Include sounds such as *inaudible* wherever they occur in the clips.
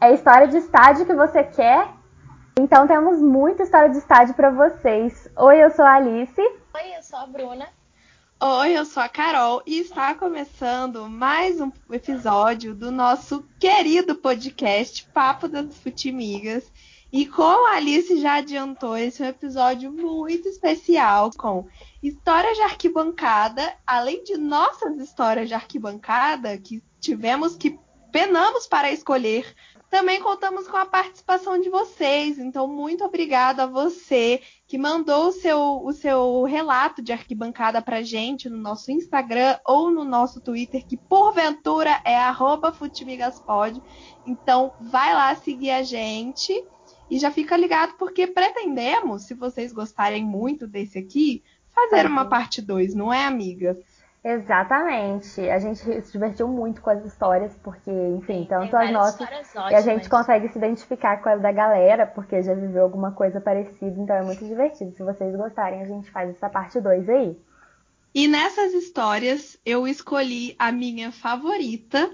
É história de estádio que você quer? Então temos muita história de estádio para vocês. Oi, eu sou a Alice. Oi, eu sou a Bruna. Oi, eu sou a Carol e está começando mais um episódio do nosso querido podcast Papo das Futimigas. E como a Alice já adiantou, esse é um episódio muito especial com histórias de arquibancada, além de nossas histórias de arquibancada, que tivemos que penamos para escolher. Também contamos com a participação de vocês, então muito obrigada a você que mandou o seu, o seu relato de arquibancada para gente no nosso Instagram ou no nosso Twitter, que porventura é futimigaspod. Então vai lá seguir a gente e já fica ligado porque pretendemos, se vocês gostarem muito desse aqui, fazer uma parte 2, não é, amiga? Exatamente. A gente se divertiu muito com as histórias, porque, enfim, tanto as nossas. e a gente consegue se identificar com as da galera, porque já viveu alguma coisa parecida, então é muito divertido. Se vocês gostarem, a gente faz essa parte 2 aí. E nessas histórias, eu escolhi a minha favorita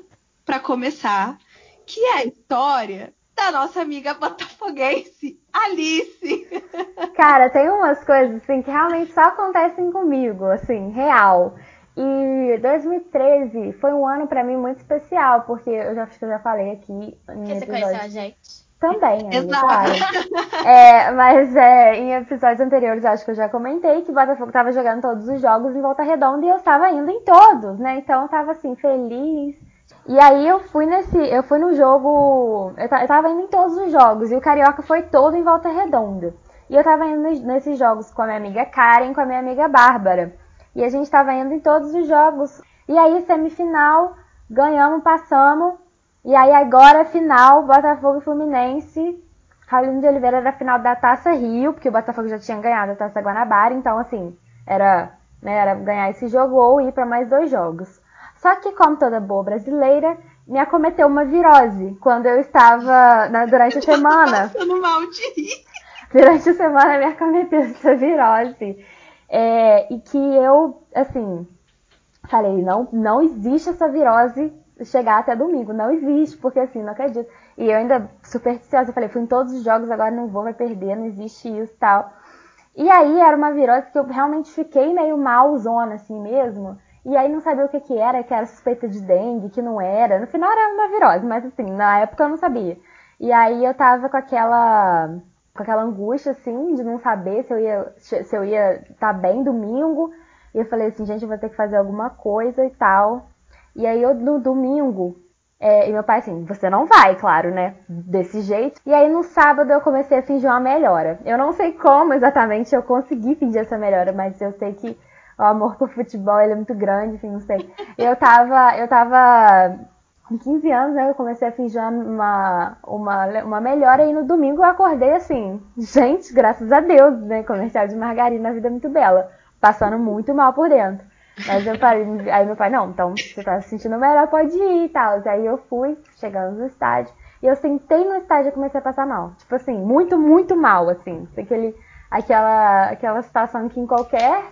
para começar, que é a história da nossa amiga botafoguense, Alice. *laughs* Cara, tem umas coisas assim que realmente só acontecem comigo, assim, real. E 2013 foi um ano para mim muito especial, porque eu já acho que eu já falei aqui em você conheceu a gente? Também, amiga, claro. *laughs* É, mas é, em episódios anteriores acho que eu já comentei que o Botafogo estava jogando todos os jogos em Volta Redonda e eu estava indo em todos, né? Então eu estava assim, feliz e aí eu fui nesse. Eu fui no jogo. Eu, eu tava indo em todos os jogos. E o Carioca foi todo em volta redonda. E eu tava indo nesses jogos com a minha amiga Karen com a minha amiga Bárbara. E a gente tava indo em todos os jogos. E aí, semifinal, ganhamos, passamos. E aí agora, final, Botafogo e Fluminense. Raulino de Oliveira era a final da Taça Rio, porque o Botafogo já tinha ganhado a Taça Guanabara, então assim, era, né, era ganhar esse jogo ou ir para mais dois jogos. Só que, como toda boa brasileira, me acometeu uma virose quando eu estava na, durante a *laughs* semana. Passando mal de rir. Durante a semana me acometeu essa virose. É, e que eu, assim, falei, não, não existe essa virose chegar até domingo. Não existe, porque assim, não acredito. E eu ainda supersticiosa, falei, fui em todos os jogos, agora não vou, vai perder, não existe isso tal. E aí era uma virose que eu realmente fiquei meio malzona assim mesmo. E aí não sabia o que que era, que era suspeita de dengue, que não era. No final era uma virose, mas assim, na época eu não sabia. E aí eu tava com aquela com aquela angústia assim de não saber se eu ia se eu ia estar tá bem domingo. E eu falei assim, gente, eu vou ter que fazer alguma coisa e tal. E aí eu no domingo, é, e meu pai assim, você não vai, claro, né? Desse jeito. E aí no sábado eu comecei a fingir uma melhora. Eu não sei como exatamente eu consegui fingir essa melhora, mas eu sei que o amor por futebol ele é muito grande, enfim, não sei. Eu tava, eu tava com 15 anos, né, eu comecei a fingir uma, uma, uma melhora e no domingo eu acordei assim, gente, graças a Deus, né, comercial de margarina, a vida é muito bela, passando muito mal por dentro. Mas eu falei, aí meu pai, não, então você tá se sentindo melhor, pode ir e tal. Aí eu fui, chegando no estádio, e eu sentei no estádio e comecei a passar mal. Tipo assim, muito, muito mal, assim. Aquele, aquela, aquela situação que em qualquer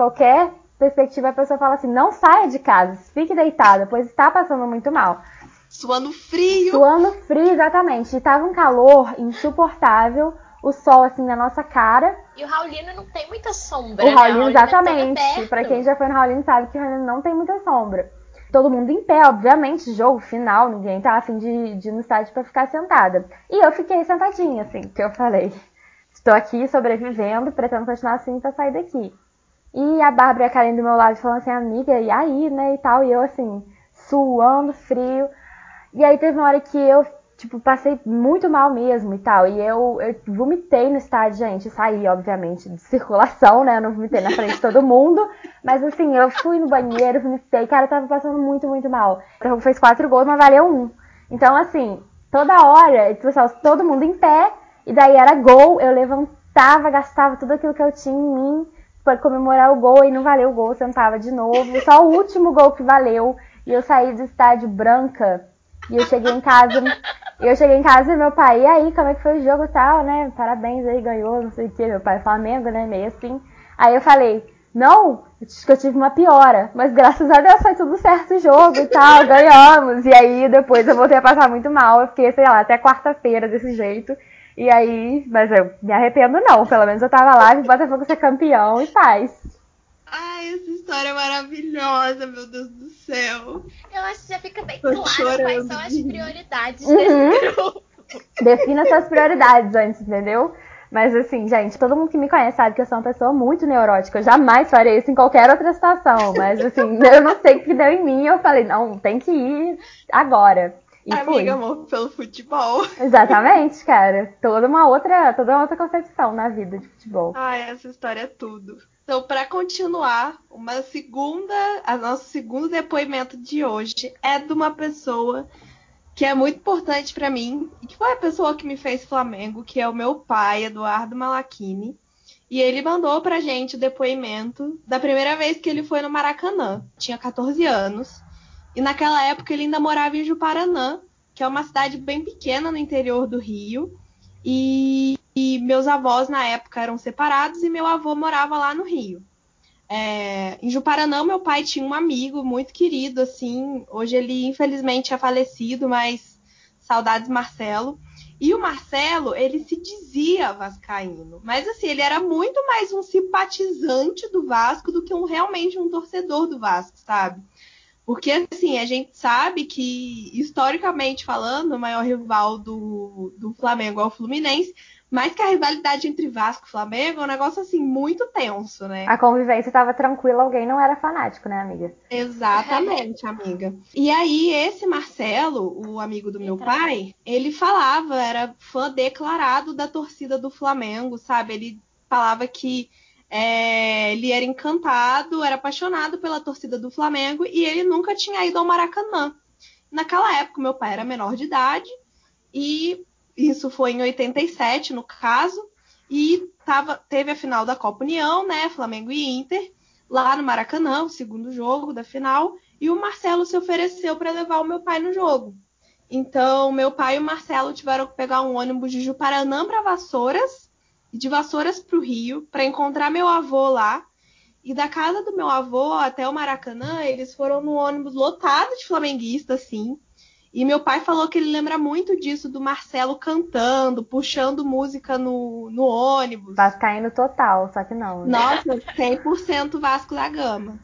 qualquer perspectiva, a pessoa fala assim: não saia de casa, fique deitada, pois está passando muito mal. Suando frio. Suando frio, exatamente. E tava um calor insuportável, o sol assim na nossa cara. E o Raulino não tem muita sombra. O né? Raulino, é exatamente. Para quem já foi no Raulino sabe que o Raulino não tem muita sombra. Todo mundo em pé, obviamente, jogo final, ninguém tá afim de, de ir no estádio para ficar sentada. E eu fiquei sentadinha, assim, que eu falei. Estou aqui sobrevivendo, pretendo continuar assim para sair daqui. E a Bárbara e a Karen do meu lado falando assim, amiga, e aí, né, e tal. E eu, assim, suando, frio. E aí teve uma hora que eu, tipo, passei muito mal mesmo e tal. E eu, eu vomitei no estádio, gente. Saí, obviamente, de circulação, né? Eu não vomitei na frente de todo mundo. Mas, assim, eu fui no banheiro, vomitei. Cara, eu tava passando muito, muito mal. O fez quatro gols, mas valeu um. Então, assim, toda hora, tipo, todo mundo em pé. E daí era gol, eu levantava, gastava tudo aquilo que eu tinha em mim para comemorar o gol e não valeu o gol, sentava de novo. Só o último gol que valeu. E eu saí do estádio branca. E eu cheguei em casa. E eu cheguei em casa e meu pai, e aí, como é que foi o jogo e tal, né? Parabéns aí, ganhou, não sei o que. Meu pai Flamengo, né? Meio assim. Aí eu falei, Não, acho que eu tive uma piora, mas graças a Deus foi tudo certo o jogo e tal, ganhamos. E aí depois eu voltei a passar muito mal, eu fiquei, sei lá, até quarta-feira desse jeito. E aí, mas eu me arrependo não, pelo menos eu tava lá, vi o Botafogo ser campeão e faz. Ai, essa história é maravilhosa, meu Deus do céu. Eu acho que já fica bem Tô claro chorando quais são as prioridades Uhum. desse grupo. Defina suas prioridades antes, entendeu? Mas assim, gente, todo mundo que me conhece sabe que eu sou uma pessoa muito neurótica. Eu jamais faria isso em qualquer outra situação. Mas assim, *laughs* eu não sei o que deu em mim. Eu falei, não, tem que ir agora. E fui. Amiga, amor pelo futebol. *laughs* Exatamente, cara. Toda uma outra, toda uma outra concepção na vida de futebol. Ai, essa história é tudo. Então, para continuar, uma segunda, a nosso segundo depoimento de hoje é de uma pessoa que é muito importante para mim e que foi a pessoa que me fez Flamengo, que é o meu pai, Eduardo Malachini. E ele mandou pra gente o depoimento da primeira vez que ele foi no Maracanã. Tinha 14 anos. E naquela época ele ainda morava em Juparanã, que é uma cidade bem pequena no interior do Rio. E, e meus avós na época eram separados e meu avô morava lá no Rio. É, em Juparanã, meu pai tinha um amigo muito querido, assim. Hoje ele infelizmente é falecido, mas saudades Marcelo. E o Marcelo, ele se dizia vascaíno, mas assim, ele era muito mais um simpatizante do Vasco do que um realmente um torcedor do Vasco, sabe? Porque assim, a gente sabe que historicamente falando, o maior rival do, do Flamengo é o Fluminense, mas que a rivalidade entre Vasco e Flamengo é um negócio assim muito tenso, né? A convivência estava tranquila, alguém não era fanático, né, amiga? Exatamente, amiga. E aí, esse Marcelo, o amigo do meu pai, ele falava, era fã declarado da torcida do Flamengo, sabe? Ele falava que é, ele era encantado, era apaixonado pela torcida do Flamengo e ele nunca tinha ido ao Maracanã. Naquela época, meu pai era menor de idade e isso foi em 87, no caso, e tava, teve a final da Copa União, né? Flamengo e Inter lá no Maracanã, o segundo jogo da final, e o Marcelo se ofereceu para levar o meu pai no jogo. Então, meu pai e o Marcelo tiveram que pegar um ônibus de Juparanã para Vassouras e de Vassouras para o Rio para encontrar meu avô lá. E da casa do meu avô até o Maracanã, eles foram no ônibus lotado de flamenguistas, assim. E meu pai falou que ele lembra muito disso do Marcelo cantando, puxando música no, no ônibus. Vascaíno total, só que não. Né? Nossa, 100% Vasco da Gama.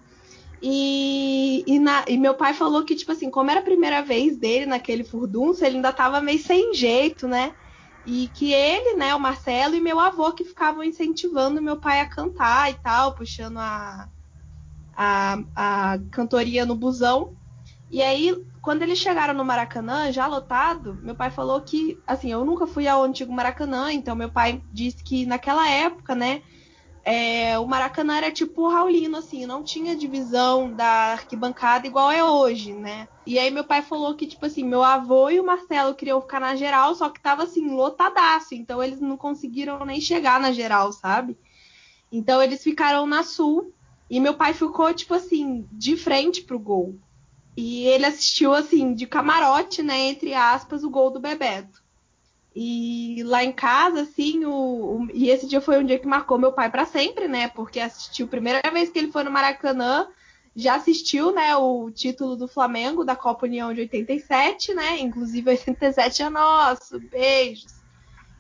E, e, na, e, meu pai falou que, tipo assim, como era a primeira vez dele naquele furdunço, ele ainda tava meio sem jeito, né? E que ele, né, o Marcelo e meu avô que ficavam incentivando meu pai a cantar e tal, puxando a, a, a cantoria no busão. E aí, quando eles chegaram no Maracanã, já lotado, meu pai falou que, assim, eu nunca fui ao antigo Maracanã, então meu pai disse que naquela época, né, é, o Maracanã era tipo o Raulino, assim, não tinha divisão da arquibancada igual é hoje, né? E aí meu pai falou que, tipo assim, meu avô e o Marcelo queriam ficar na geral, só que tava assim, lotadaço, então eles não conseguiram nem chegar na geral, sabe? Então eles ficaram na sul, e meu pai ficou, tipo assim, de frente pro gol. E ele assistiu, assim, de camarote, né, entre aspas, o gol do Bebeto. E lá em casa, assim, o, o, e esse dia foi um dia que marcou meu pai para sempre, né? Porque assistiu a primeira vez que ele foi no Maracanã, já assistiu, né, o título do Flamengo da Copa União de 87, né? Inclusive *laughs* 87 é nosso. Beijos.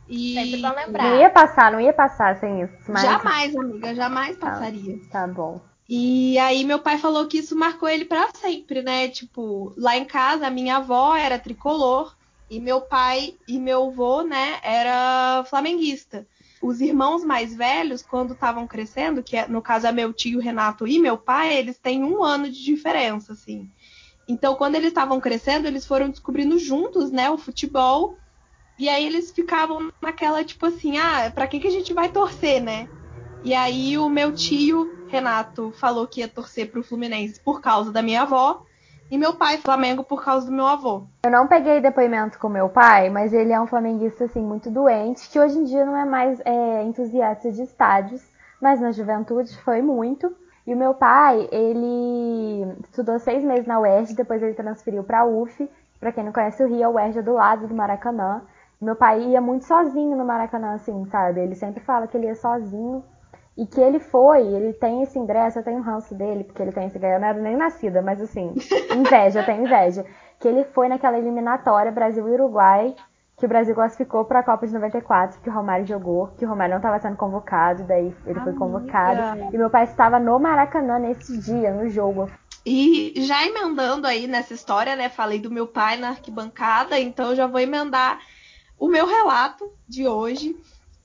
E sempre bom lembrar. Não ia passar, não ia passar sem isso. Mas... Jamais, amiga, jamais passaria. Tá, tá bom. E aí meu pai falou que isso marcou ele para sempre, né? Tipo, lá em casa a minha avó era tricolor e meu pai e meu avô, né, era flamenguista. Os irmãos mais velhos, quando estavam crescendo, que é, no caso é meu tio Renato e meu pai, eles têm um ano de diferença, assim. Então, quando eles estavam crescendo, eles foram descobrindo juntos, né, o futebol. E aí eles ficavam naquela, tipo assim, ah, pra que, que a gente vai torcer, né? E aí o meu tio Renato falou que ia torcer pro Fluminense por causa da minha avó. E meu pai, Flamengo, por causa do meu avô. Eu não peguei depoimento com meu pai, mas ele é um flamenguista, assim, muito doente, que hoje em dia não é mais é, entusiasta de estádios, mas na juventude foi muito. E o meu pai, ele estudou seis meses na UERJ, depois ele transferiu para a UF. Para quem não conhece o Rio, a UERJ é do lado do Maracanã. Meu pai ia muito sozinho no Maracanã, assim, sabe? Ele sempre fala que ele ia sozinho. E que ele foi, ele tem esse ingresso, eu tenho um ranço dele, porque ele tem esse ingresso, eu não era nem nascida, mas assim, *laughs* inveja, eu tenho inveja. Que ele foi naquela eliminatória Brasil e Uruguai, que o Brasil classificou para a Copa de 94, que o Romário jogou, que o Romário não estava sendo convocado, daí ele foi convocado. E meu pai estava no Maracanã nesse dia, no jogo. E já emendando aí nessa história, né? Falei do meu pai na arquibancada, então eu já vou emendar o meu relato de hoje,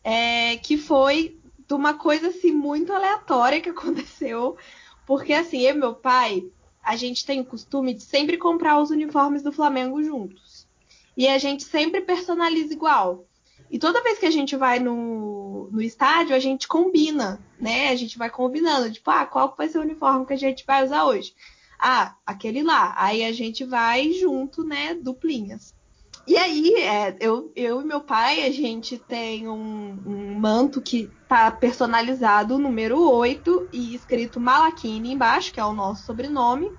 é, que foi de uma coisa assim muito aleatória que *laughs* aconteceu, porque assim, eu e meu pai, a gente tem o costume de sempre comprar os uniformes do Flamengo juntos. E a gente sempre personaliza igual. E toda vez que a gente vai no, no estádio, a gente combina, né? A gente vai combinando, tipo, ah, qual vai ser o uniforme que a gente vai usar hoje? Ah, aquele lá. Aí a gente vai junto, né, duplinhas. E aí, é, eu, eu e meu pai, a gente tem um, um manto que tá personalizado, número 8, e escrito Malakini embaixo, que é o nosso sobrenome.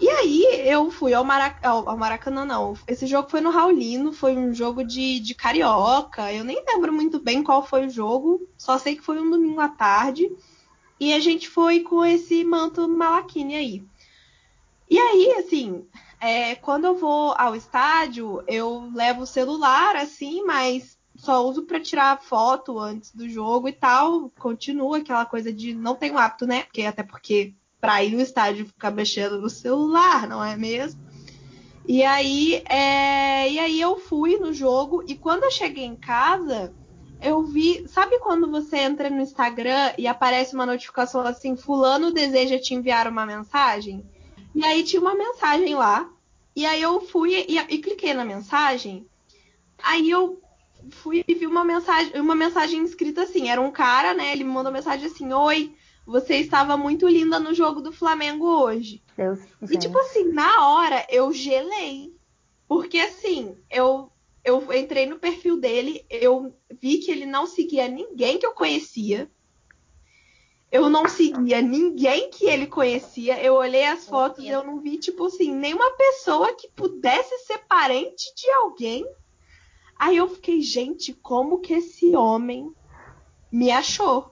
E aí eu fui ao, Marac... ao, Maracanã, não. Esse jogo foi no Raulino, foi um jogo de, de carioca. Eu nem lembro muito bem qual foi o jogo, só sei que foi um domingo à tarde. E a gente foi com esse manto Malakini aí. E aí, assim, é, quando eu vou ao estádio, eu levo o celular, assim, mas só uso para tirar foto antes do jogo e tal. Continua aquela coisa de não tenho hábito, né? Porque até porque para ir no estádio ficar mexendo no celular, não é mesmo? E aí, é... e aí eu fui no jogo e quando eu cheguei em casa, eu vi, sabe quando você entra no Instagram e aparece uma notificação assim, fulano deseja te enviar uma mensagem? E aí tinha uma mensagem lá. E aí eu fui e, e cliquei na mensagem. Aí eu fui e vi uma mensagem, uma mensagem escrita assim, era um cara, né? Ele me mandou mensagem assim: "Oi, você estava muito linda no jogo do Flamengo hoje". Deus, e tipo assim, na hora eu gelei. Porque assim, eu eu entrei no perfil dele, eu vi que ele não seguia ninguém que eu conhecia. Eu não seguia ninguém que ele conhecia. Eu olhei as fotos e eu não vi, tipo assim, nenhuma pessoa que pudesse ser parente de alguém. Aí eu fiquei, gente, como que esse homem me achou?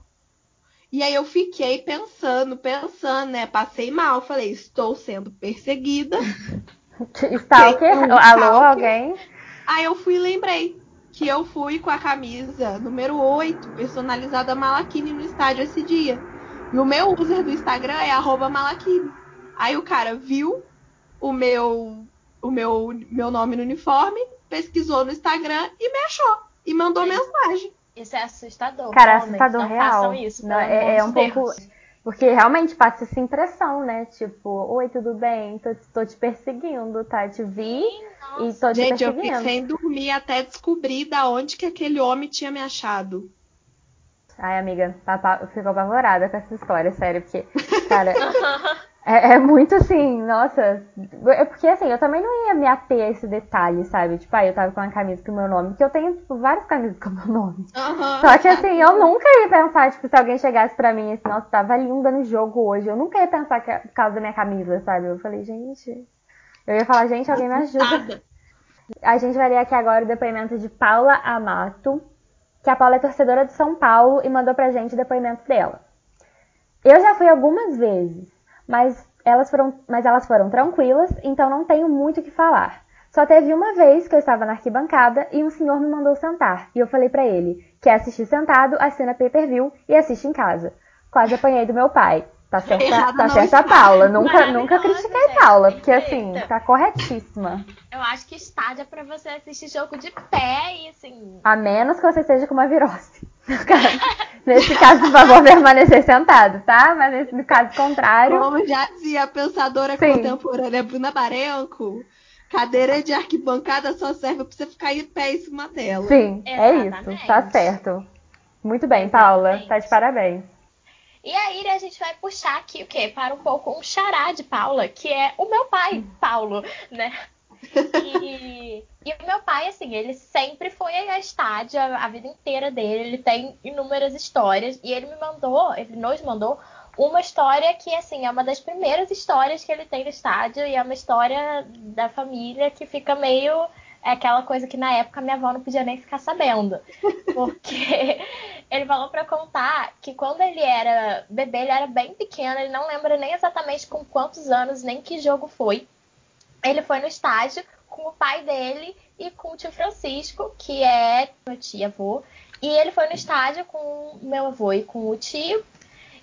E aí eu fiquei pensando, pensando, né? Passei mal, falei, estou sendo perseguida. *laughs* Stalker? Um Alô, alguém? Aí eu fui e lembrei que eu fui com a camisa número 8, personalizada Malakini no estádio esse dia. E o meu user do Instagram é Malakini. Aí o cara viu o meu o meu, meu nome no uniforme, pesquisou no Instagram e me achou. E mandou Sim. mensagem. Isso é assustador. Cara, é assustador não real. Façam isso, não, é, é um Deus. pouco. Porque realmente passa essa impressão, né? Tipo, oi, tudo bem? Tô, tô te perseguindo, tá? Te vi Sim, e tô te Gente, perseguindo. Gente, eu fiquei sem dormir até descobrir da onde que aquele homem tinha me achado. Ai, amiga, tá, ficou apavorada com essa história, sério, porque, cara, *laughs* é, é, muito assim, nossa. É porque assim, eu também não ia me ater a esse detalhe, sabe? Tipo, aí eu tava com uma camisa com o meu nome, porque eu tenho, tipo, várias camisas com o meu nome. Uhum, Só que assim, eu nunca ia pensar, tipo, se alguém chegasse pra mim assim, nossa, tava linda no jogo hoje. Eu nunca ia pensar que é por causa da minha camisa, sabe? Eu falei, gente. Eu ia falar, gente, alguém me ajuda. A gente vai ler aqui agora o depoimento de Paula Amato que a Paula é torcedora do São Paulo e mandou pra gente o depoimento dela. Eu já fui algumas vezes, mas elas foram, mas elas foram tranquilas, então não tenho muito o que falar. Só teve uma vez que eu estava na arquibancada e um senhor me mandou sentar, e eu falei para ele: quer assistir sentado, assina pay-per-view e assiste em casa. Quase apanhei do meu pai. Tá *laughs* certa, tá certa a Paula. Nunca, nunca critiquei gente, Paula, porque assim, tá corretíssima. Eu acho que estádio é pra você assistir jogo de pé e assim. A menos que você seja com uma virose. Nesse caso, por favor, permanecer sentado, tá? Mas no caso contrário. Como já dizia a pensadora Sim. contemporânea Bruna Barenco, cadeira de arquibancada só serve pra você ficar em pé em cima dela. Sim, Exatamente. é isso. Tá certo. Muito bem, Paula. Exatamente. Tá de parabéns. E aí a gente vai puxar aqui o quê? Para um pouco um xará de Paula, que é o meu pai, Paulo, né? E, e, o meu pai, assim, ele sempre foi a estádio a, vida inteira dele. Ele tem inúmeras histórias. E ele me mandou, ele nos mandou uma história que, assim, é uma das primeiras histórias que ele tem no estádio. E é uma história da família que fica meio. É aquela coisa que na época minha avó não podia nem ficar sabendo. Porque *laughs* Ele falou para contar que quando ele era bebê, ele era bem pequeno, ele não lembra nem exatamente com quantos anos, nem que jogo foi. Ele foi no estádio com o pai dele e com o tio Francisco, que é meu tio avô. E ele foi no estádio com meu avô e com o tio.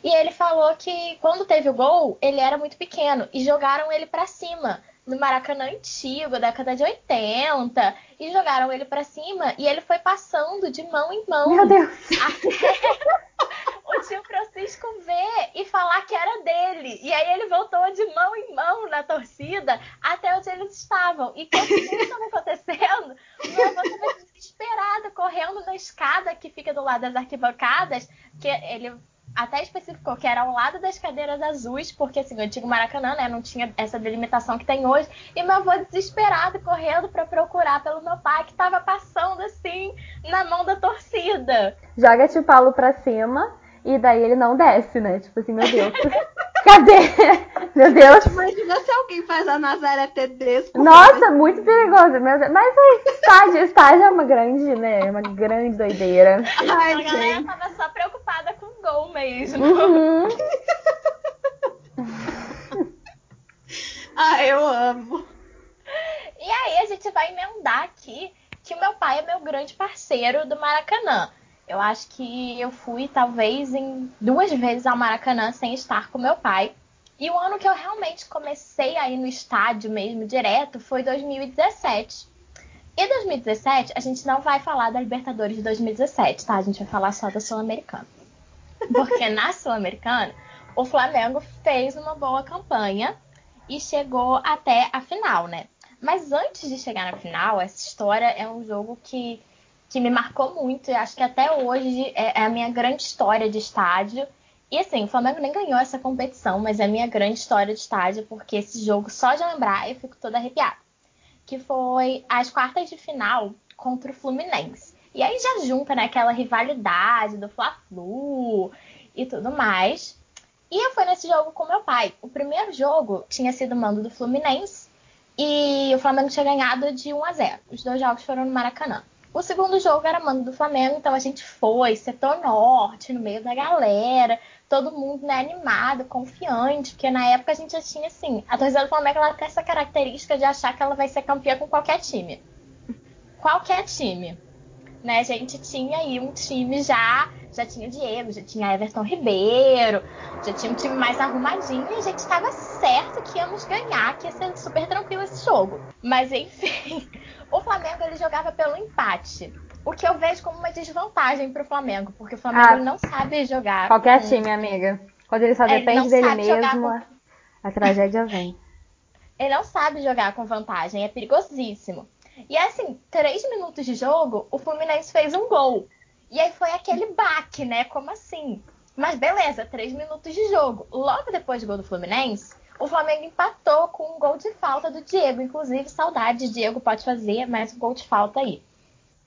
E ele falou que quando teve o gol, ele era muito pequeno e jogaram ele para cima no Maracanã antigo, década de 80, e jogaram ele para cima e ele foi passando de mão em mão. Meu Deus! *laughs* Até o tio Francisco ver e falar que era dele. E aí ele voltou de mão em mão na torcida até onde eles estavam. E quando isso estava acontecendo, meu avô estava desesperado, correndo na escada que fica do lado das arquibancadas, que ele até especificou que era ao lado das cadeiras azuis, porque assim, o antigo Maracanã, né, não tinha essa delimitação que tem hoje, e meu avô desesperado correndo para procurar pelo meu pai que estava passando assim na mão da torcida. Joga tio Paulo pra cima e daí ele não desce, né? Tipo assim, meu Deus. Cadê? Meu Deus. Imagina se alguém faz a Nazaré Tedesco. Nossa, muito perigoso. Mas aí, estágio, estágio é uma grande, né? Uma grande doideira. Ai, a galera tava só preocupada com o gol mesmo. Uhum. ah, eu amo. E aí a gente vai emendar aqui que o meu pai é meu grande parceiro do Maracanã. Eu acho que eu fui talvez em duas vezes ao Maracanã sem estar com meu pai. E o ano que eu realmente comecei a ir no estádio mesmo direto foi 2017. E 2017 a gente não vai falar da Libertadores de 2017, tá? A gente vai falar só da Sul-Americana. Porque na Sul-Americana o Flamengo fez uma boa campanha e chegou até a final, né? Mas antes de chegar na final, essa história é um jogo que que me marcou muito e acho que até hoje é, é a minha grande história de estádio. E assim, o Flamengo nem ganhou essa competição, mas é a minha grande história de estádio, porque esse jogo, só de lembrar, eu fico toda arrepiada. Que foi as quartas de final contra o Fluminense. E aí já junta, né, aquela rivalidade do Fla-Flu e tudo mais. E eu fui nesse jogo com meu pai. O primeiro jogo tinha sido mando do Fluminense e o Flamengo tinha ganhado de 1 a 0. Os dois jogos foram no Maracanã. O segundo jogo era mando do Flamengo, então a gente foi, setor norte, no meio da galera, todo mundo né, animado, confiante, porque na época a gente já tinha assim, a torcida do Flamengo ela tem essa característica de achar que ela vai ser campeã com qualquer time. Qualquer time. Né, a gente tinha aí um time já, já tinha Diego, já tinha Everton Ribeiro, já tinha um time mais arrumadinho e a gente estava certo que íamos ganhar, que ia ser super tranquilo esse jogo. Mas enfim, o Flamengo ele jogava pelo empate. O que eu vejo como uma desvantagem para o Flamengo, porque o Flamengo ah, não sabe jogar. Qualquer com... time, amiga. Quando ele só depende ele dele mesmo, com... a tragédia vem. Ele não sabe jogar com vantagem, é perigosíssimo. E assim, três minutos de jogo, o Fluminense fez um gol. E aí foi aquele baque, né? Como assim? Mas beleza, três minutos de jogo. Logo depois do gol do Fluminense, o Flamengo empatou com um gol de falta do Diego. Inclusive, saudades, Diego pode fazer mais um gol de falta aí.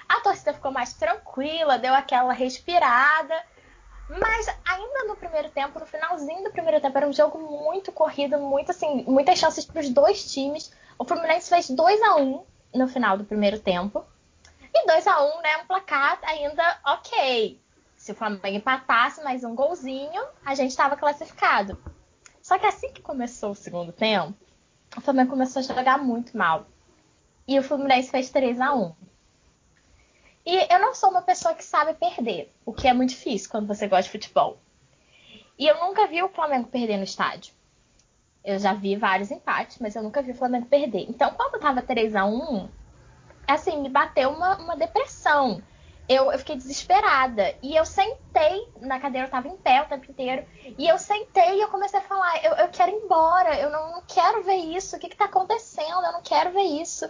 A torcida ficou mais tranquila, deu aquela respirada. Mas ainda no primeiro tempo, no finalzinho do primeiro tempo, era um jogo muito corrido, muito assim, muitas chances para os dois times. O Fluminense fez 2 a 1 no final do primeiro tempo. E 2 a 1 né, um placar ainda ok. Se o Flamengo empatasse mais um golzinho, a gente estava classificado. Só que assim que começou o segundo tempo, o Flamengo começou a jogar muito mal. E o Fluminense fez 3 a 1 E eu não sou uma pessoa que sabe perder, o que é muito difícil quando você gosta de futebol. E eu nunca vi o Flamengo perder no estádio. Eu já vi vários empates, mas eu nunca vi o Flamengo perder. Então, quando tava 3 a 1 assim, me bateu uma, uma depressão eu, eu, fiquei desesperada. E eu sentei na cadeira, eu tava em pé o tempo inteiro. E eu sentei e eu comecei a falar: eu, eu quero ir embora, eu não, não quero ver isso, o que, que tá acontecendo? Eu não quero ver isso.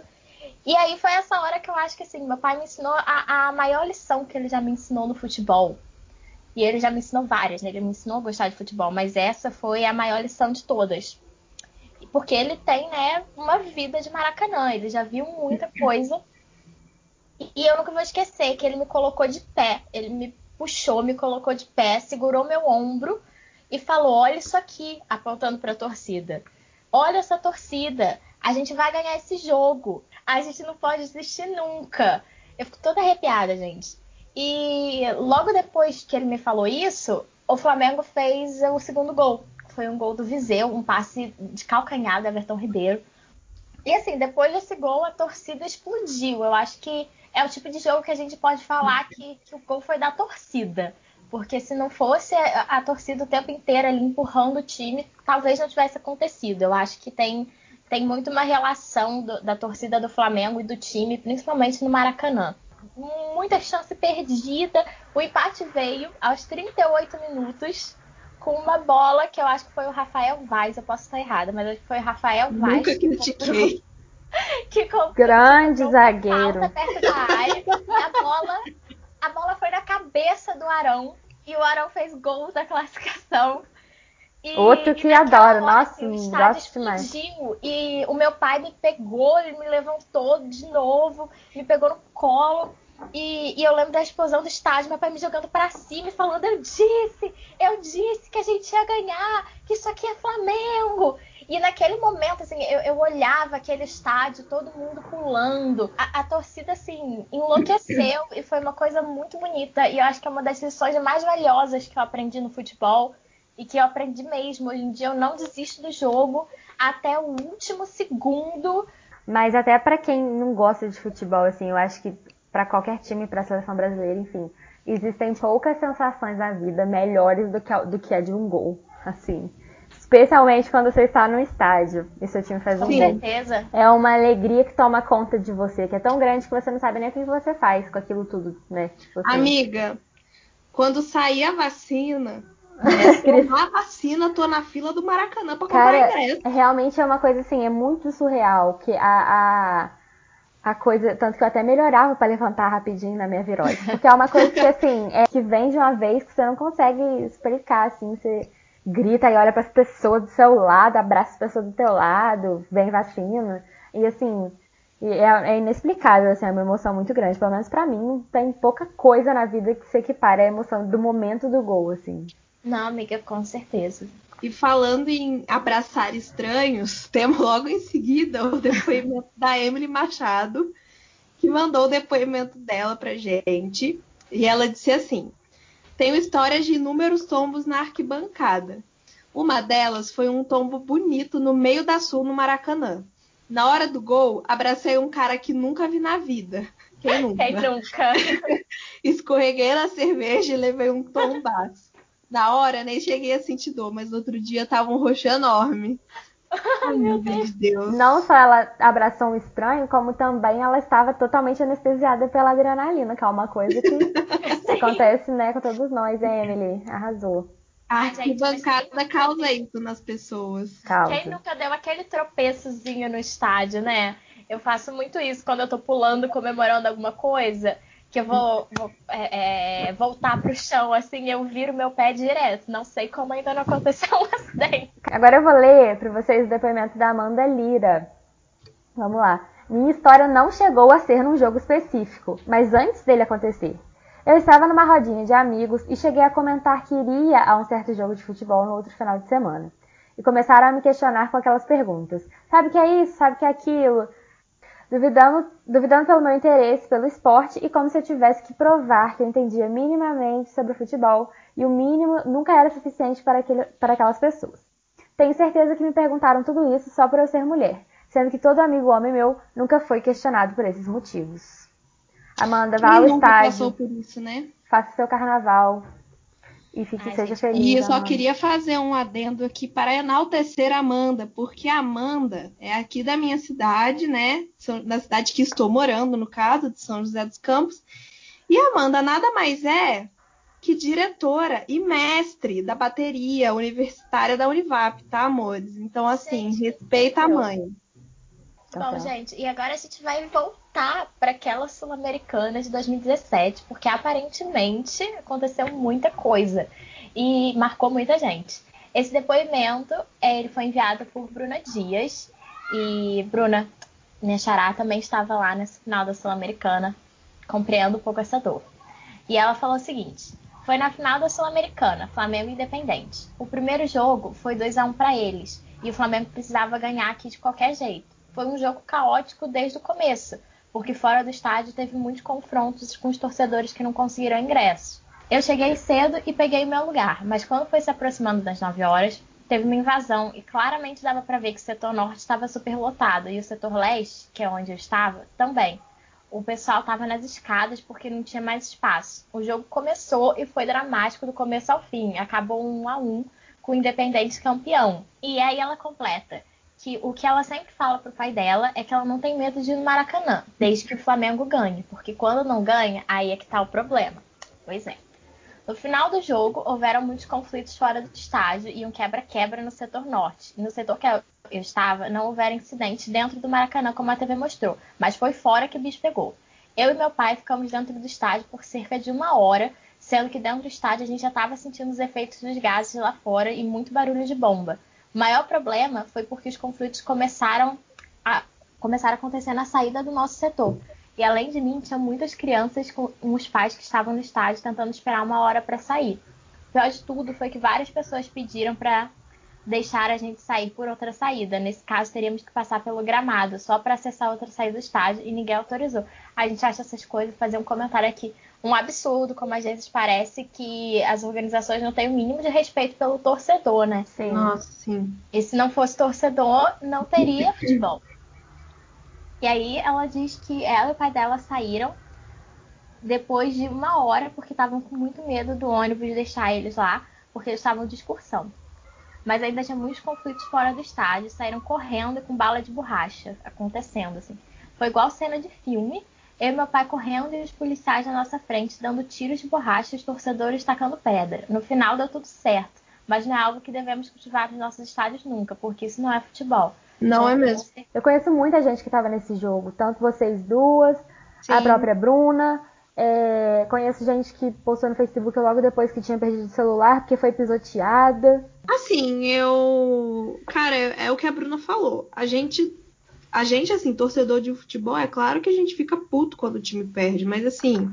E aí foi essa hora que eu acho que assim, meu pai me ensinou a, a maior lição que ele já me ensinou no futebol. E ele já me ensinou várias, né? Ele me ensinou a gostar de futebol, mas essa foi a maior lição de todas. Porque ele tem, né, uma vida de Maracanã, ele já viu muita coisa. E eu nunca vou esquecer que ele me colocou de pé. Ele me puxou, me colocou de pé, segurou meu ombro e falou: Olha isso aqui, apontando para a torcida. Olha essa torcida. A gente vai ganhar esse jogo. A gente não pode desistir nunca. Eu fico toda arrepiada, gente. E logo depois que ele me falou isso, o Flamengo fez o segundo gol. Foi um gol do Viseu, um passe de calcanhar do Everton Ribeiro. E assim, depois desse gol, a torcida explodiu. Eu acho que é o tipo de jogo que a gente pode falar que, que o gol foi da torcida. Porque se não fosse a, a, torcida o tempo inteiro ali empurrando o time, talvez não tivesse acontecido. Eu acho que tem, tem muito uma relação do, da torcida do Flamengo e do time, principalmente no Maracanã. Muita chance perdida. O empate veio aos 38 minutos com uma bola que eu acho que foi o Rafael Vaz. Eu posso estar errada, mas acho que foi o Rafael Vaz. Nunca critiquei. *laughs* Que Grande zagueiro. Perto da área, a bola a bola foi na cabeça do Arão e o Arão fez gol da classificação. E, Outro que adoro, nossa, assim, gosto demais. E o meu pai me pegou, ele me levantou de novo, me pegou no colo. E, e, eu lembro da explosão do estádio, meu pai me jogando para cima e falando: Eu disse, eu disse que a gente ia ganhar, que isso aqui é Flamengo. E naquele momento, assim, eu, eu olhava aquele estádio, todo mundo pulando. A, a, torcida, assim, enlouqueceu e foi uma coisa muito bonita. E eu acho que é uma das lições mais valiosas que eu aprendi no futebol e que eu aprendi mesmo. Hoje em dia eu não desisto do jogo até o último segundo. Mas até para quem não gosta de futebol, assim, eu acho que para qualquer time, para a seleção brasileira, enfim, existem poucas sensações na vida melhores do que do que a de um gol, assim. Especialmente quando você está no estádio e seu time faz um Com gol. certeza. É uma alegria que toma conta de você, que é tão grande que você não sabe nem o que você faz com aquilo tudo, né? Tipo assim. Amiga, quando sair a vacina, *laughs* é, a vacina, tô na fila do Maracanã pra comprar Cara, ingresso. Realmente é uma coisa assim, é muito surreal que a, a, a coisa, tanto que eu até melhorava para levantar rapidinho na minha virose, porque é uma coisa que *laughs* assim, é, que vem de uma vez que você não consegue explicar assim, você grita e olha para as pessoas do seu lado, abraça as pessoas do teu lado, vem vacina. E assim, é, é, inexplicável, assim, é uma emoção muito grande. Pelo menos para mim, tem pouca coisa na vida que se equipare à emoção do momento do gol, assim. Não, amiga, com certeza. E falando em abraçar estranhos, temos logo em seguida o depoimento da Emily Machado, que mandou o depoimento dela pra gente. E ela disse assim: tenho histórias de inúmeros tombos na arquibancada. Uma delas foi um tombo bonito no meio da sul no Maracanã. Na hora do gol, abracei um cara que nunca vi na vida. *laughs* Quem nunca? Quem nunca? *laughs* Escorreguei na cerveja e levei um tombaço. Na hora nem cheguei a sentir dor, mas no outro dia tava um roxo enorme. Ai, meu Deus. Deus. Não só ela abraçou um estranho, como também ela estava totalmente anestesiada pela adrenalina, que é uma coisa que *laughs* acontece, né, com todos nós, hein, Emily? Arrasou. A arquibancada causa isso nas pessoas. Causa. Quem nunca deu aquele tropeçozinho no estádio, né? Eu faço muito isso quando eu tô pulando, comemorando alguma coisa que eu vou, vou é, é, voltar pro chão, assim, eu viro meu pé direto. Não sei como ainda não aconteceu um *laughs* acidente. Agora eu vou ler para vocês o depoimento da Amanda Lira. Vamos lá. Minha história não chegou a ser num jogo específico, mas antes dele acontecer. Eu estava numa rodinha de amigos e cheguei a comentar que iria a um certo jogo de futebol no outro final de semana. E começaram a me questionar com aquelas perguntas. Sabe o que é isso? Sabe o que é aquilo? Duvidando, duvidando pelo meu interesse pelo esporte e como se eu tivesse que provar que eu entendia minimamente sobre o futebol e o mínimo nunca era suficiente para, aquele, para aquelas pessoas. Tenho certeza que me perguntaram tudo isso só por eu ser mulher, sendo que todo amigo homem meu nunca foi questionado por esses motivos. Amanda, vá ao estádio. Passou por isso, né? Faça seu carnaval, e fique, Ai, seja gente, feliz. E eu só queria fazer um adendo aqui para enaltecer a Amanda, porque a Amanda é aqui da minha cidade, né? Da cidade que estou morando, no caso, de São José dos Campos. E a Amanda nada mais é que diretora e mestre da bateria universitária da Univap, tá, amores? Então, assim, gente, respeita a mãe. Bom, tá gente, e agora a gente vai voltar para aquela Sul-Americana de 2017, porque aparentemente aconteceu muita coisa e marcou muita gente. Esse depoimento é, ele foi enviado por Bruna Dias. E Bruna, minha xará, também estava lá nesse final da Sul-Americana, compreendo um pouco essa dor. E ela falou o seguinte: foi na final da Sul-Americana, Flamengo Independente. O primeiro jogo foi 2 a 1 para eles, e o Flamengo precisava ganhar aqui de qualquer jeito foi um jogo caótico desde o começo. porque fora do estádio teve muitos confrontos com os torcedores que não conseguiram ingresso. Eu cheguei cedo e peguei meu lugar, mas quando foi se aproximando das 9 horas, teve uma invasão e claramente dava para ver que o setor norte estava superlotado e o setor leste, que é onde eu estava, também. O pessoal estava nas escadas porque não tinha mais espaço. O jogo começou e foi dramático do começo ao fim. Acabou um a um com o Independente campeão. E aí ela completa que o que ela sempre fala pro pai dela é que ela não tem medo de ir no Maracanã, desde que o Flamengo ganhe, porque quando não ganha, aí é que tá o problema. Pois é. No final do jogo, houveram muitos conflitos fora do estádio e um quebra-quebra no setor norte. no setor que eu estava, não houveram incidentes dentro do Maracanã, como a TV mostrou, mas foi fora que o bicho pegou. Eu e meu pai ficamos dentro do estádio por cerca de uma hora, sendo que dentro do estádio a gente já estava sentindo os efeitos dos gases lá fora e muito barulho de bomba. O maior problema foi porque os conflitos começaram a, começaram a acontecer na saída do nosso setor. E além de mim, tinha muitas crianças com os pais que estavam no estádio tentando esperar uma hora para sair. O pior de tudo foi que várias pessoas pediram para deixar a gente sair por outra saída. Nesse caso, teríamos que passar pelo gramado só para acessar outra saída do estádio e ninguém autorizou. A gente acha essas coisas, fazer um comentário aqui, um absurdo, como às vezes parece que as organizações não têm o mínimo de respeito pelo torcedor, né? Sim. Nossa, sim. E se não fosse torcedor, não teria futebol. E aí ela diz que ela e o pai dela saíram depois de uma hora, porque estavam com muito medo do ônibus deixar eles lá, porque eles estavam de excursão. Mas ainda tinha muitos conflitos fora do estádio, saíram correndo com bala de borracha acontecendo, assim. Foi igual cena de filme. Eu e meu pai correndo e os policiais na nossa frente dando tiros de borracha e os torcedores tacando pedra. No final deu tudo certo, mas não é algo que devemos cultivar nos nossos estádios nunca, porque isso não é futebol. Não é mesmo. Eu conheço muita gente que estava nesse jogo, tanto vocês duas, Sim. a própria Bruna. É, conheço gente que postou no Facebook logo depois que tinha perdido o celular porque foi pisoteada. Assim, eu. Cara, é, é o que a Bruna falou. A gente. A gente, assim, torcedor de futebol, é claro que a gente fica puto quando o time perde, mas assim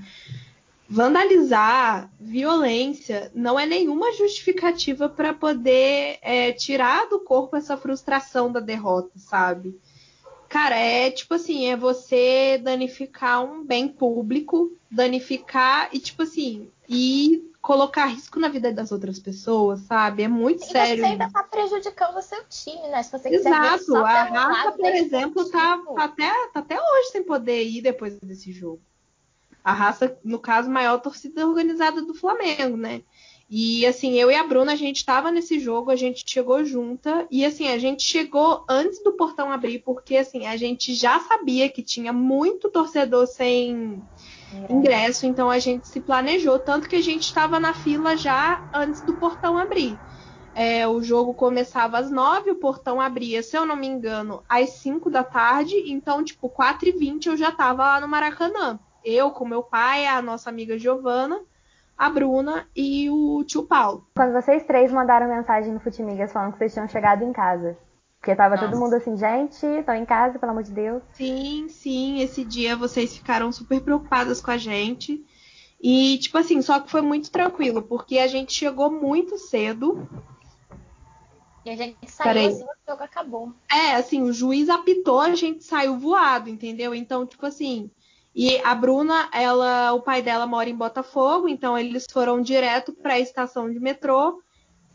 vandalizar, violência, não é nenhuma justificativa para poder é, tirar do corpo essa frustração da derrota, sabe? Cara, é tipo assim, é você danificar um bem público, danificar e tipo assim, e colocar risco na vida das outras pessoas, sabe? É muito e sério. Você ainda tá prejudicando o seu time, né? Se você Exato. a raça, por exemplo, tá, tá, até, tá até hoje sem poder ir depois desse jogo a raça, no caso, maior torcida organizada do Flamengo, né? E assim, eu e a Bruna, a gente estava nesse jogo, a gente chegou junta e assim, a gente chegou antes do portão abrir, porque assim, a gente já sabia que tinha muito torcedor sem ingresso, então a gente se planejou, tanto que a gente estava na fila já antes do portão abrir. É, o jogo começava às nove, o portão abria, se eu não me engano, às cinco da tarde, então, tipo, quatro e vinte eu já estava lá no Maracanã eu com meu pai, a nossa amiga Giovana, a Bruna e o tio Paulo. Quando vocês três mandaram mensagem no Futimigas falando que vocês tinham chegado em casa. Porque tava Nossa. todo mundo assim, gente, estão em casa, pelo amor de Deus. Sim, sim, esse dia vocês ficaram super preocupadas com a gente. E, tipo assim, só que foi muito tranquilo, porque a gente chegou muito cedo. E a gente saiu assim, o jogo acabou. É, assim, o juiz apitou, a gente saiu voado, entendeu? Então, tipo assim, e a Bruna, ela, o pai dela mora em Botafogo, então eles foram direto para a estação de metrô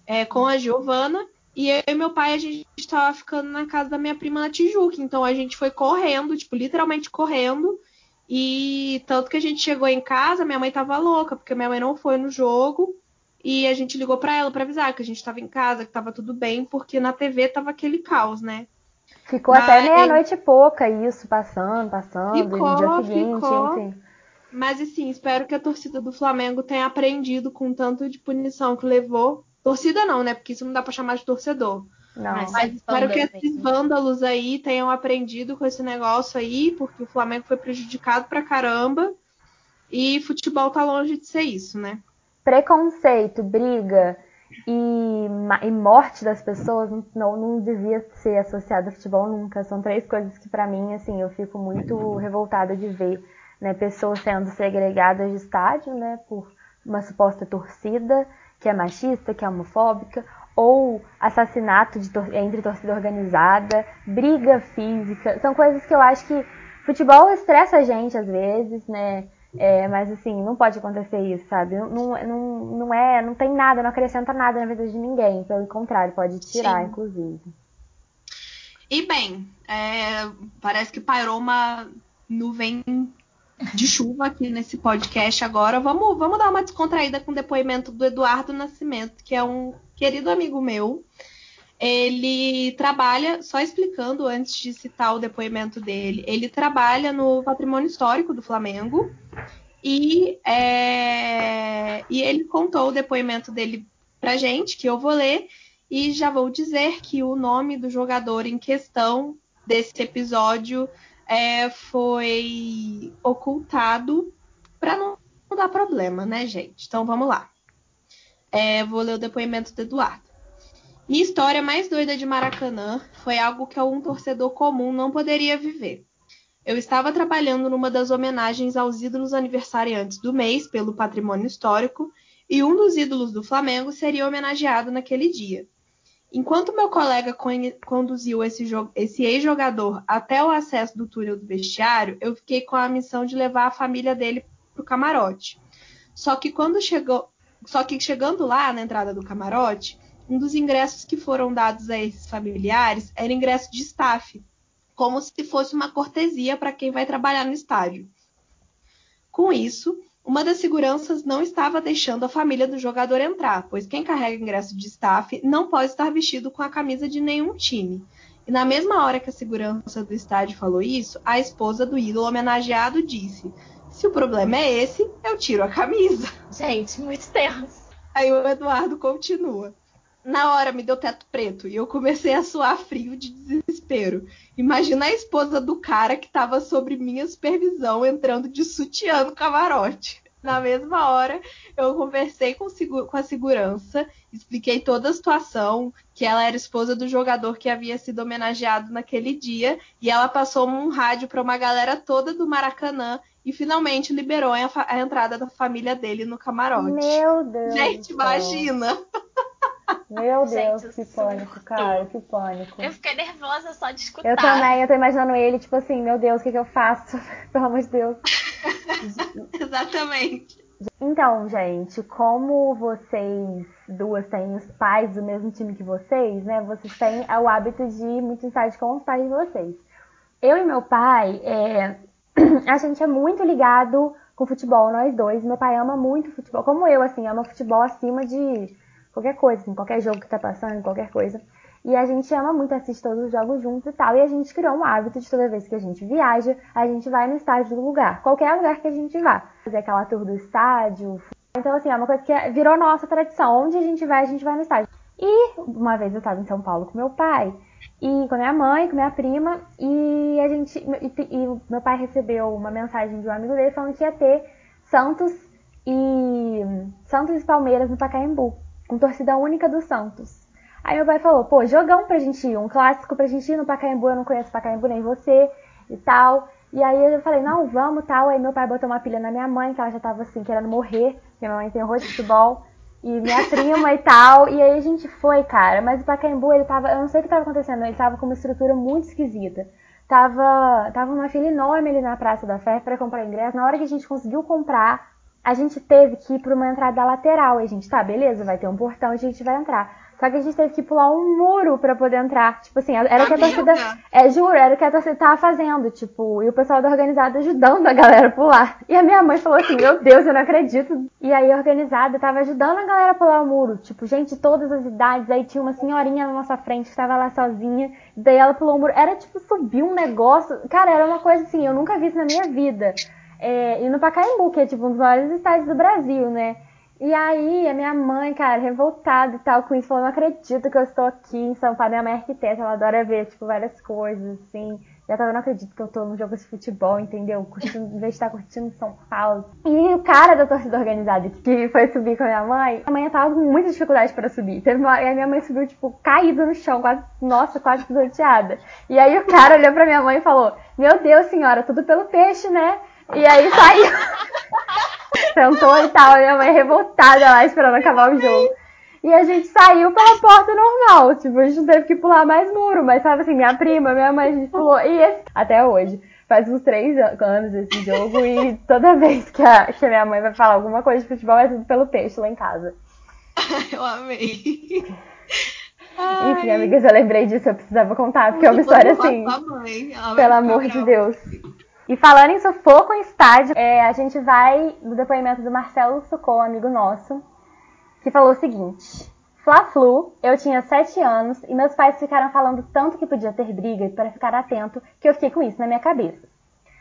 é, com a Giovana. E eu e meu pai, a gente estava ficando na casa da minha prima na Tijuca. Então a gente foi correndo, tipo, literalmente correndo. E tanto que a gente chegou em casa, minha mãe tava louca, porque minha mãe não foi no jogo. E a gente ligou para ela para avisar que a gente estava em casa, que estava tudo bem, porque na TV tava aquele caos, né? Ficou Mas... até meia-noite e pouca isso, passando, passando, ficou, no dia seguinte, ficou. enfim. Mas assim, espero que a torcida do Flamengo tenha aprendido com tanto de punição que levou. Torcida não, né? Porque isso não dá pra chamar de torcedor. Não. Mas, Mas espero que esses vândalos aí tenham aprendido com esse negócio aí, porque o Flamengo foi prejudicado pra caramba. E futebol tá longe de ser isso, né? Preconceito, briga, e, e morte das pessoas não, não devia ser associada a futebol nunca. São três coisas que para mim, assim, eu fico muito revoltada de ver, né? Pessoas sendo segregadas de estádio, né? Por uma suposta torcida que é machista, que é homofóbica, ou assassinato tor entre torcida organizada, briga física. São coisas que eu acho que futebol estressa a gente às vezes, né? É, mas assim, não pode acontecer isso, sabe? Não, não, não é, não tem nada, não acrescenta nada na vida de ninguém. Pelo contrário, pode tirar, Sim. inclusive. E bem, é, parece que pairou uma nuvem de chuva aqui nesse podcast agora. Vamos, vamos dar uma descontraída com o depoimento do Eduardo Nascimento, que é um querido amigo meu. Ele trabalha, só explicando antes de citar o depoimento dele, ele trabalha no patrimônio histórico do Flamengo e, é, e ele contou o depoimento dele pra gente, que eu vou ler, e já vou dizer que o nome do jogador em questão desse episódio é, foi ocultado para não, dar problema, né, gente? Então vamos lá. É, vou ler o depoimento do Eduardo. Minha história mais doida de Maracanã foi algo que algum torcedor comum não poderia viver. Eu estava trabalhando numa das homenagens aos ídolos aniversariantes do mês pelo patrimônio histórico e um dos ídolos do Flamengo seria homenageado naquele dia. Enquanto meu colega conduziu esse, esse ex-jogador até o acesso do túnel do vestiário, eu fiquei com a missão de levar a família dele para o camarote. Só que quando chegou, só que chegando lá na entrada do camarote, um dos ingressos que foram dados a esses familiares era ingresso de staff, como se fosse uma cortesia para quem vai trabalhar no estádio. Com isso, uma das seguranças não estava deixando a família do jogador entrar, pois quem carrega ingresso de staff não pode estar vestido com a camisa de nenhum time. E na mesma hora que a segurança do estádio falou isso, a esposa do ídolo homenageado disse: Se o problema é esse, eu tiro a camisa. Gente, muito tenso. Aí o Eduardo continua. Na hora me deu teto preto e eu comecei a suar frio de desespero. Imagina a esposa do cara que estava sob minha supervisão entrando de sutiã no camarote. Na mesma hora, eu conversei com, com, a segurança, expliquei toda a situação, que ela era esposa do jogador que havia sido homenageado naquele dia, e ela passou um rádio para uma galera toda do Maracanã e finalmente liberou a, a entrada da família dele no camarote. Meu Deus! Gente, imagina! Meu Deus, Gente, que pânico, cara, que pânico. Eu fiquei nervosa só de escutar. Eu também, eu tô imaginando ele, tipo assim, meu Deus, o que, que eu faço? *laughs* Pelo amor de Deus. *laughs* Exatamente. Então, gente, como vocês duas têm os pais do mesmo time que vocês, né? Vocês têm o hábito de ir muito estádio com os pais de vocês. Eu e meu pai, é... *clears throat* a gente é muito ligado com futebol, nós dois. Meu pai ama muito futebol, como eu, assim, ama futebol acima de qualquer coisa, assim, qualquer jogo que tá passando, qualquer coisa. E a gente ama muito assistir todos os jogos juntos e tal. E a gente criou um hábito de toda vez que a gente viaja, a gente vai no estádio do lugar. Qualquer lugar que a gente vá. Fazer aquela tour do estádio. Então, assim, é uma coisa que virou nossa tradição. Onde a gente vai, a gente vai no estádio. E uma vez eu tava em São Paulo com meu pai, e com minha mãe, com minha prima, e a gente. E, e meu pai recebeu uma mensagem de um amigo dele falando que ia ter Santos e. Santos e Palmeiras no Pacaembu com torcida única do Santos. Aí meu pai falou, pô, jogão pra gente ir, um clássico pra gente ir no Pacaembu, eu não conheço Pacaembu nem você e tal. E aí eu falei, não, vamos tal. Aí meu pai botou uma pilha na minha mãe, que ela já tava assim, querendo morrer, porque minha mãe tem horror de futebol. E minha prima e tal. E aí a gente foi, cara. Mas o Pacaembu, ele tava. Eu não sei o que tava acontecendo, ele tava com uma estrutura muito esquisita. Tava, tava uma fila enorme ali na Praça da Fé para comprar ingresso. Na hora que a gente conseguiu comprar, a gente teve que ir para uma entrada lateral. E a gente, tá, beleza, vai ter um portão e a gente vai entrar. Só que a gente teve que pular um muro para poder entrar. Tipo assim, era o que a torcida. É, juro, era o que a torcida tava fazendo. Tipo, e o pessoal da organizada ajudando a galera a pular. E a minha mãe falou assim: Meu Deus, eu não acredito. E aí a organizada tava ajudando a galera a pular o muro. Tipo, gente de todas as idades. Aí tinha uma senhorinha na nossa frente que tava lá sozinha. Daí ela pulou o muro. Era tipo subir um negócio. Cara, era uma coisa assim, eu nunca vi isso na minha vida é, indo pra Caimbu, que é tipo um dos maiores estádios do Brasil, né? E aí, a minha mãe, cara, revoltada e tal com isso, falou, não acredito que eu estou aqui em São Paulo. Minha mãe é arquiteta, ela adora ver, tipo, várias coisas, assim. Já tava, não acredito que eu tô num jogo de futebol, entendeu? Curtindo, em vez de estar curtindo São Paulo. E o cara da torcida organizada que foi subir com a minha mãe, a mãe tava com muita dificuldade para subir. Teve uma, e a minha mãe subiu, tipo, caída no chão, quase, nossa, quase pisoteada. E aí o cara olhou pra minha mãe e falou, meu Deus, senhora, tudo pelo peixe, né? E aí saiu. *laughs* Sentou e tal, minha mãe revoltada lá esperando acabar o jogo. E a gente saiu pela porta normal. Tipo, a gente não teve que pular mais muro, mas sabe assim, minha prima, minha mãe, a gente pulou. E esse, até hoje. faz uns três anos esse jogo e toda vez que a, que a minha mãe vai falar alguma coisa de futebol é tudo pelo peixe lá em casa. *laughs* Eu amei. Enfim, amigas, eu lembrei disso, eu precisava contar, porque é uma história assim. Mãe, pelo amor de Deus. E falando em sufoco em estádio, é, a gente vai no depoimento do Marcelo Sucou, amigo nosso, que falou o seguinte. Fla-Flu, eu tinha 7 anos e meus pais ficaram falando tanto que podia ter briga para ficar atento que eu fiquei com isso na minha cabeça.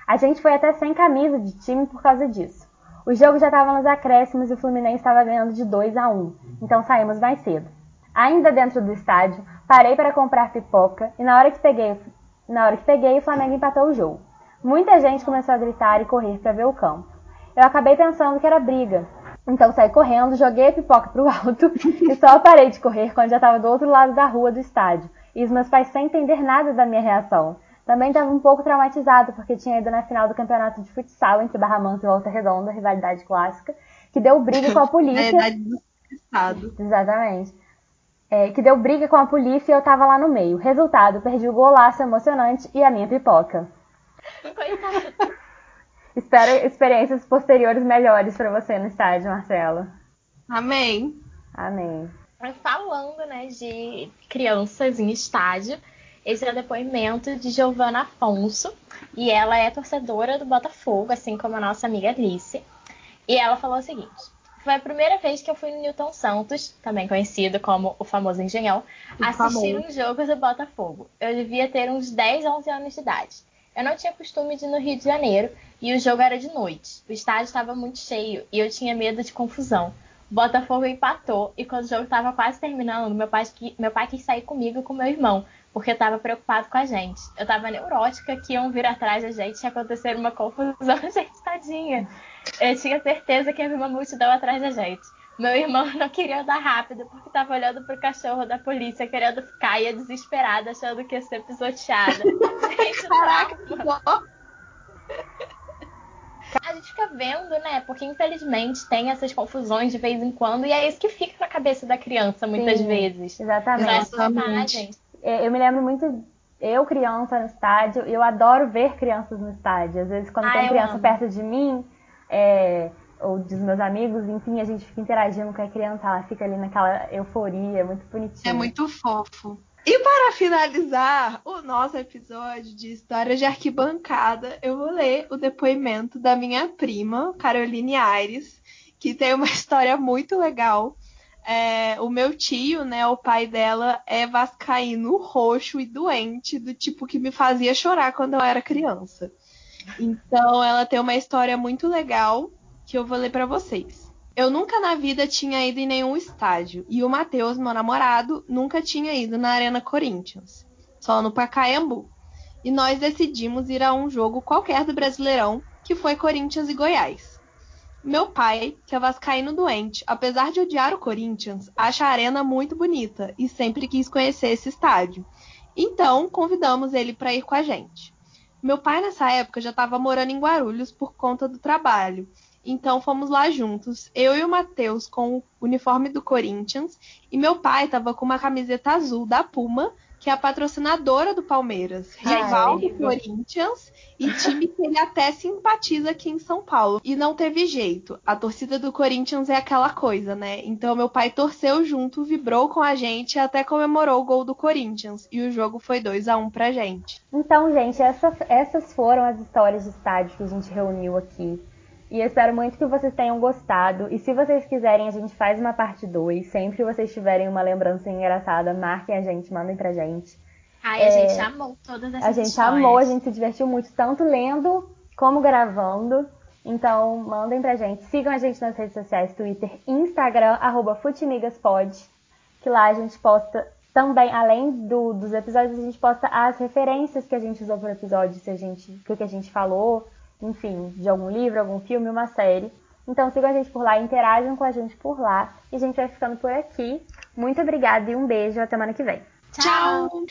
A gente foi até sem camisa de time por causa disso. O jogo já estava nos acréscimos e o Fluminense estava ganhando de 2 a 1, então saímos mais cedo. Ainda dentro do estádio, parei para comprar pipoca e na hora que peguei, na hora que peguei o Flamengo empatou o jogo. Muita gente começou a gritar e correr para ver o campo. Eu acabei pensando que era briga, então saí correndo, joguei a pipoca pro *laughs* alto e só parei de correr quando já estava do outro lado da rua do estádio. E os meus pais sem entender nada da minha reação. Também estava um pouco traumatizado porque tinha ido na final do campeonato de futsal entre Barra Mansa e Volta Redonda, rivalidade clássica, que deu briga com a *laughs* polícia. É, do estado. Exatamente. É, que deu briga com a polícia e eu tava lá no meio. Resultado, perdi o golaço emocionante e a minha pipoca. Coitado. Espero experiências posteriores melhores para você no estádio, Marcelo. Amém. Amém. Falando, né, de crianças em estádio, esse é o depoimento de Giovana Afonso, e ela é torcedora do Botafogo, assim como a nossa amiga Alice. E ela falou o seguinte: Foi a primeira vez que eu fui no Newton Santos, também conhecido como o famoso Engenhão, assistir famoso. um jogo do Botafogo. Eu devia ter uns 10, 11 anos de idade. Eu não tinha costume de ir no Rio de Janeiro e o jogo era de noite. O estádio estava muito cheio e eu tinha medo de confusão. O Botafogo empatou e quando o jogo estava quase terminando, meu pai, meu pai quis sair comigo e com meu irmão, porque estava preocupado com a gente. Eu estava neurótica que iam vir atrás da gente e acontecer uma confusão. *laughs* Gente, tadinha. Eu tinha certeza que ia vir uma multidão atrás da gente. Meu irmão *laughs* não queria andar rápido porque estava olhando pro cachorro da polícia querendo ficar e ia desesperada, achando que ia ser pisoteada. *laughs* Gente, Caraca, A gente fica vendo, né? Porque infelizmente tem essas confusões de vez em quando e é isso que fica na cabeça da criança muitas Sim, vezes. Exatamente. São essas imagens. É, Eu me lembro muito, eu criança no estádio, eu adoro ver crianças no estádio. Às vezes, quando Ah, tem criança amo. perto de mim, é, ou dos meus amigos, enfim, a gente fica interagindo com a criança, ela fica ali naquela euforia, muito bonitinha. É muito fofo. E para finalizar o nosso episódio de história de arquibancada, eu vou ler o depoimento da minha prima, Caroline Aires, que tem uma *laughs* história muito legal. É, o meu tio, né, o pai dela, é vascaíno roxo e doente, do tipo que me fazia chorar quando eu era criança. Então, ela tem uma história muito legal que eu vou ler para vocês. Eu nunca na vida tinha ido em nenhum estádio. E o Matheus, meu namorado, nunca tinha ido na Arena Corinthians. Só no Pacaembu. E nós decidimos ir a um jogo qualquer do Brasileirão, que foi Corinthians e Goiás. Meu pai, que é vascaíno doente, apesar de odiar o Corinthians, acha a arena muito bonita e sempre quis conhecer esse estádio. Então, convidamos ele para ir com a gente. Meu pai nessa época já estava morando em Guarulhos por conta do trabalho. Então fomos lá juntos, eu e o Matheus com o uniforme do Corinthians, e meu pai estava com uma camiseta azul da Puma, que é a patrocinadora do Palmeiras, rival do. Corinthians e time que ele até simpatiza aqui em São Paulo. E não teve jeito. A torcida do Corinthians é aquela coisa, né? Então meu pai torceu junto, vibrou com a gente e até comemorou o gol do Corinthians. E o jogo foi 2 a 1 pra gente. Então, gente, essas, essas foram as histórias de estádio que a gente reuniu aqui. E eu espero muito que vocês tenham gostado. E se vocês quiserem, a gente faz uma parte 2. Sempre que vocês tiverem uma lembrança engraçada, marquem a gente, mandem pra gente. Ai, a gente amou todas essas É, A gente histórias. amou, a gente se divertiu muito, tanto lendo como gravando. Então, mandem pra gente. Sigam a gente nas redes sociais, Twitter, Instagram, arroba futimigaspod. Que lá a gente posta também, além do- dos episódios, a gente posta as referências que a gente usou pro episódio, se a gente, o que a gente falou, enfim, de algum livro, algum filme, uma série. Então sigam a gente por lá, interajam com a gente por lá. E a gente vai ficando por aqui. Muito obrigada e um beijo. Até semana que vem. Tchau.